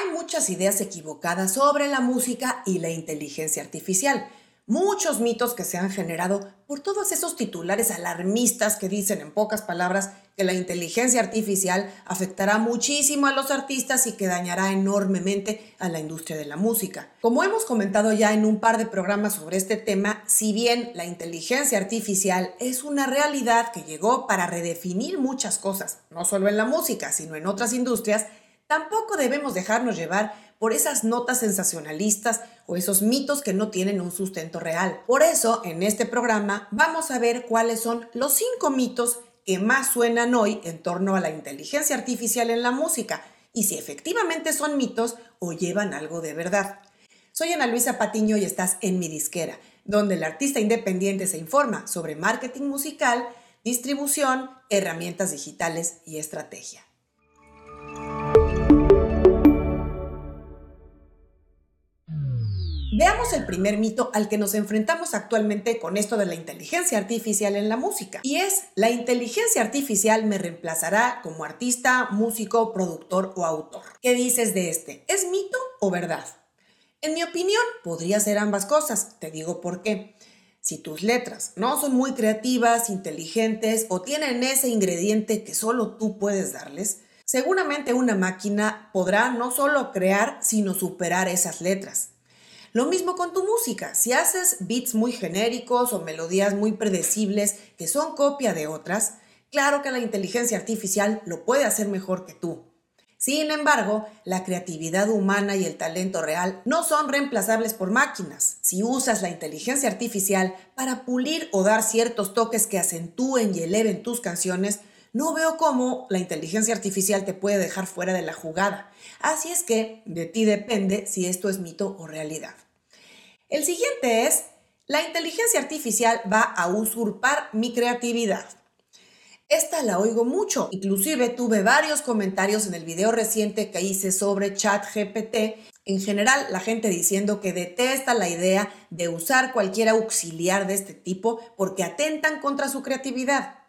Hay muchas ideas equivocadas sobre la música y la inteligencia artificial. Muchos mitos que se han generado por todos esos titulares alarmistas que dicen en pocas palabras que la inteligencia artificial afectará muchísimo a los artistas y que dañará enormemente a la industria de la música. Como hemos comentado ya en un par de programas sobre este tema, si bien la inteligencia artificial es una realidad que llegó para redefinir muchas cosas, no solo en la música, sino en otras industrias, Tampoco debemos dejarnos llevar por esas notas sensacionalistas o esos mitos que no tienen un sustento real. Por eso, en este programa vamos a ver cuáles son los cinco mitos que más suenan hoy en torno a la inteligencia artificial en la música y si efectivamente son mitos o llevan algo de verdad. Soy Ana Luisa Patiño y estás en mi disquera, donde el artista independiente se informa sobre marketing musical, distribución, herramientas digitales y estrategia. Veamos el primer mito al que nos enfrentamos actualmente con esto de la inteligencia artificial en la música. Y es, la inteligencia artificial me reemplazará como artista, músico, productor o autor. ¿Qué dices de este? ¿Es mito o verdad? En mi opinión, podría ser ambas cosas. Te digo por qué. Si tus letras no son muy creativas, inteligentes o tienen ese ingrediente que solo tú puedes darles, seguramente una máquina podrá no solo crear, sino superar esas letras. Lo mismo con tu música. Si haces beats muy genéricos o melodías muy predecibles que son copia de otras, claro que la inteligencia artificial lo puede hacer mejor que tú. Sin embargo, la creatividad humana y el talento real no son reemplazables por máquinas. Si usas la inteligencia artificial para pulir o dar ciertos toques que acentúen y eleven tus canciones, no veo cómo la inteligencia artificial te puede dejar fuera de la jugada. Así es que de ti depende si esto es mito o realidad. El siguiente es, la inteligencia artificial va a usurpar mi creatividad. Esta la oigo mucho, inclusive tuve varios comentarios en el video reciente que hice sobre ChatGPT. En general, la gente diciendo que detesta la idea de usar cualquier auxiliar de este tipo porque atentan contra su creatividad.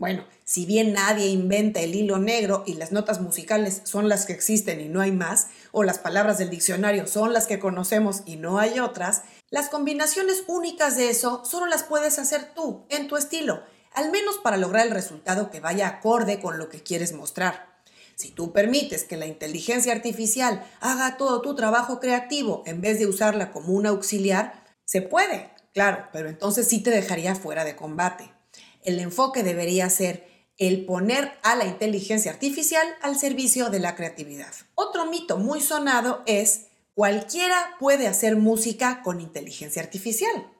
Bueno, si bien nadie inventa el hilo negro y las notas musicales son las que existen y no hay más, o las palabras del diccionario son las que conocemos y no hay otras, las combinaciones únicas de eso solo las puedes hacer tú, en tu estilo, al menos para lograr el resultado que vaya acorde con lo que quieres mostrar. Si tú permites que la inteligencia artificial haga todo tu trabajo creativo en vez de usarla como un auxiliar, se puede, claro, pero entonces sí te dejaría fuera de combate el enfoque debería ser el poner a la inteligencia artificial al servicio de la creatividad. Otro mito muy sonado es cualquiera puede hacer música con inteligencia artificial.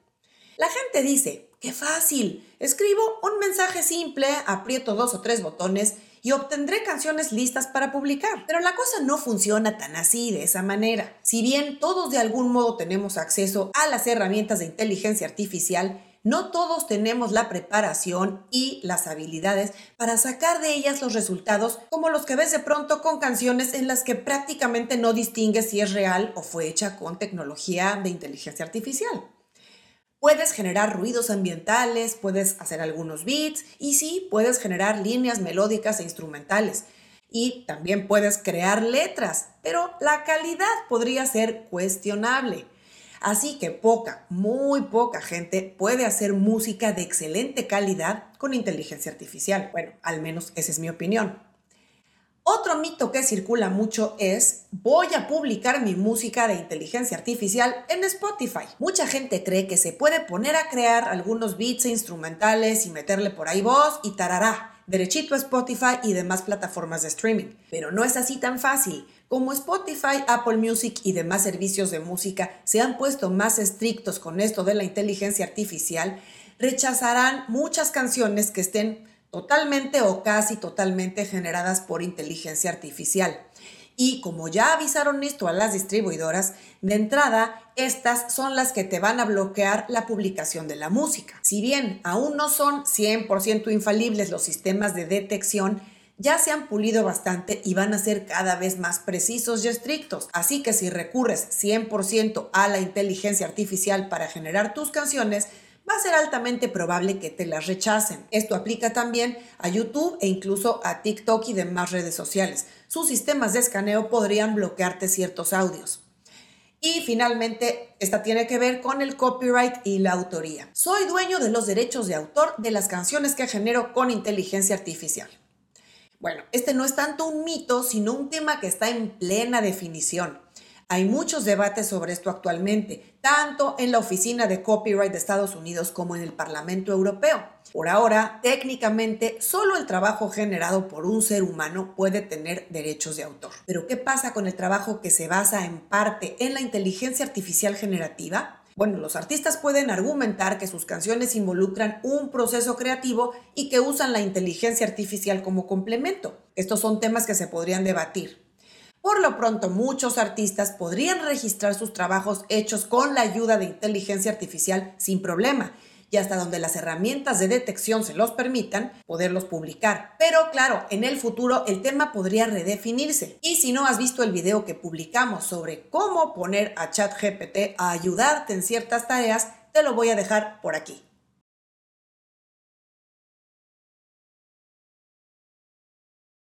La gente dice, qué fácil, escribo un mensaje simple, aprieto dos o tres botones y obtendré canciones listas para publicar. Pero la cosa no funciona tan así, de esa manera. Si bien todos de algún modo tenemos acceso a las herramientas de inteligencia artificial, no todos tenemos la preparación y las habilidades para sacar de ellas los resultados como los que ves de pronto con canciones en las que prácticamente no distingues si es real o fue hecha con tecnología de inteligencia artificial. Puedes generar ruidos ambientales, puedes hacer algunos beats y sí, puedes generar líneas melódicas e instrumentales. Y también puedes crear letras, pero la calidad podría ser cuestionable. Así que poca, muy poca gente puede hacer música de excelente calidad con inteligencia artificial. Bueno, al menos esa es mi opinión. Otro mito que circula mucho es voy a publicar mi música de inteligencia artificial en Spotify. Mucha gente cree que se puede poner a crear algunos beats e instrumentales y meterle por ahí voz y tarará, derechito a Spotify y demás plataformas de streaming. Pero no es así tan fácil. Como Spotify, Apple Music y demás servicios de música se han puesto más estrictos con esto de la inteligencia artificial, rechazarán muchas canciones que estén totalmente o casi totalmente generadas por inteligencia artificial. Y como ya avisaron esto a las distribuidoras, de entrada, estas son las que te van a bloquear la publicación de la música. Si bien aún no son 100% infalibles los sistemas de detección, ya se han pulido bastante y van a ser cada vez más precisos y estrictos. Así que si recurres 100% a la inteligencia artificial para generar tus canciones, va a ser altamente probable que te las rechacen. Esto aplica también a YouTube e incluso a TikTok y demás redes sociales. Sus sistemas de escaneo podrían bloquearte ciertos audios. Y finalmente, esta tiene que ver con el copyright y la autoría. Soy dueño de los derechos de autor de las canciones que genero con inteligencia artificial. Bueno, este no es tanto un mito, sino un tema que está en plena definición. Hay muchos debates sobre esto actualmente, tanto en la Oficina de Copyright de Estados Unidos como en el Parlamento Europeo. Por ahora, técnicamente, solo el trabajo generado por un ser humano puede tener derechos de autor. Pero ¿qué pasa con el trabajo que se basa en parte en la inteligencia artificial generativa? Bueno, los artistas pueden argumentar que sus canciones involucran un proceso creativo y que usan la inteligencia artificial como complemento. Estos son temas que se podrían debatir. Por lo pronto, muchos artistas podrían registrar sus trabajos hechos con la ayuda de inteligencia artificial sin problema y hasta donde las herramientas de detección se los permitan, poderlos publicar. Pero claro, en el futuro el tema podría redefinirse. Y si no has visto el video que publicamos sobre cómo poner a ChatGPT a ayudarte en ciertas tareas, te lo voy a dejar por aquí.